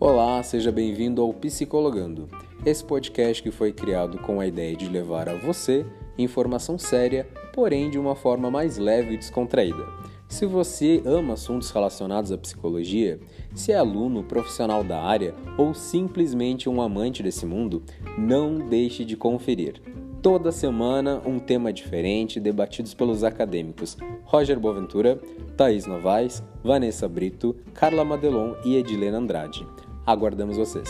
Olá, seja bem-vindo ao Psicologando. Esse podcast que foi criado com a ideia de levar a você informação séria, porém de uma forma mais leve e descontraída. Se você ama assuntos relacionados à psicologia, se é aluno, profissional da área ou simplesmente um amante desse mundo, não deixe de conferir. Toda semana um tema diferente debatidos pelos acadêmicos Roger Boaventura, Thaís Novaes, Vanessa Brito, Carla Madelon e Edilena Andrade. Aguardamos vocês!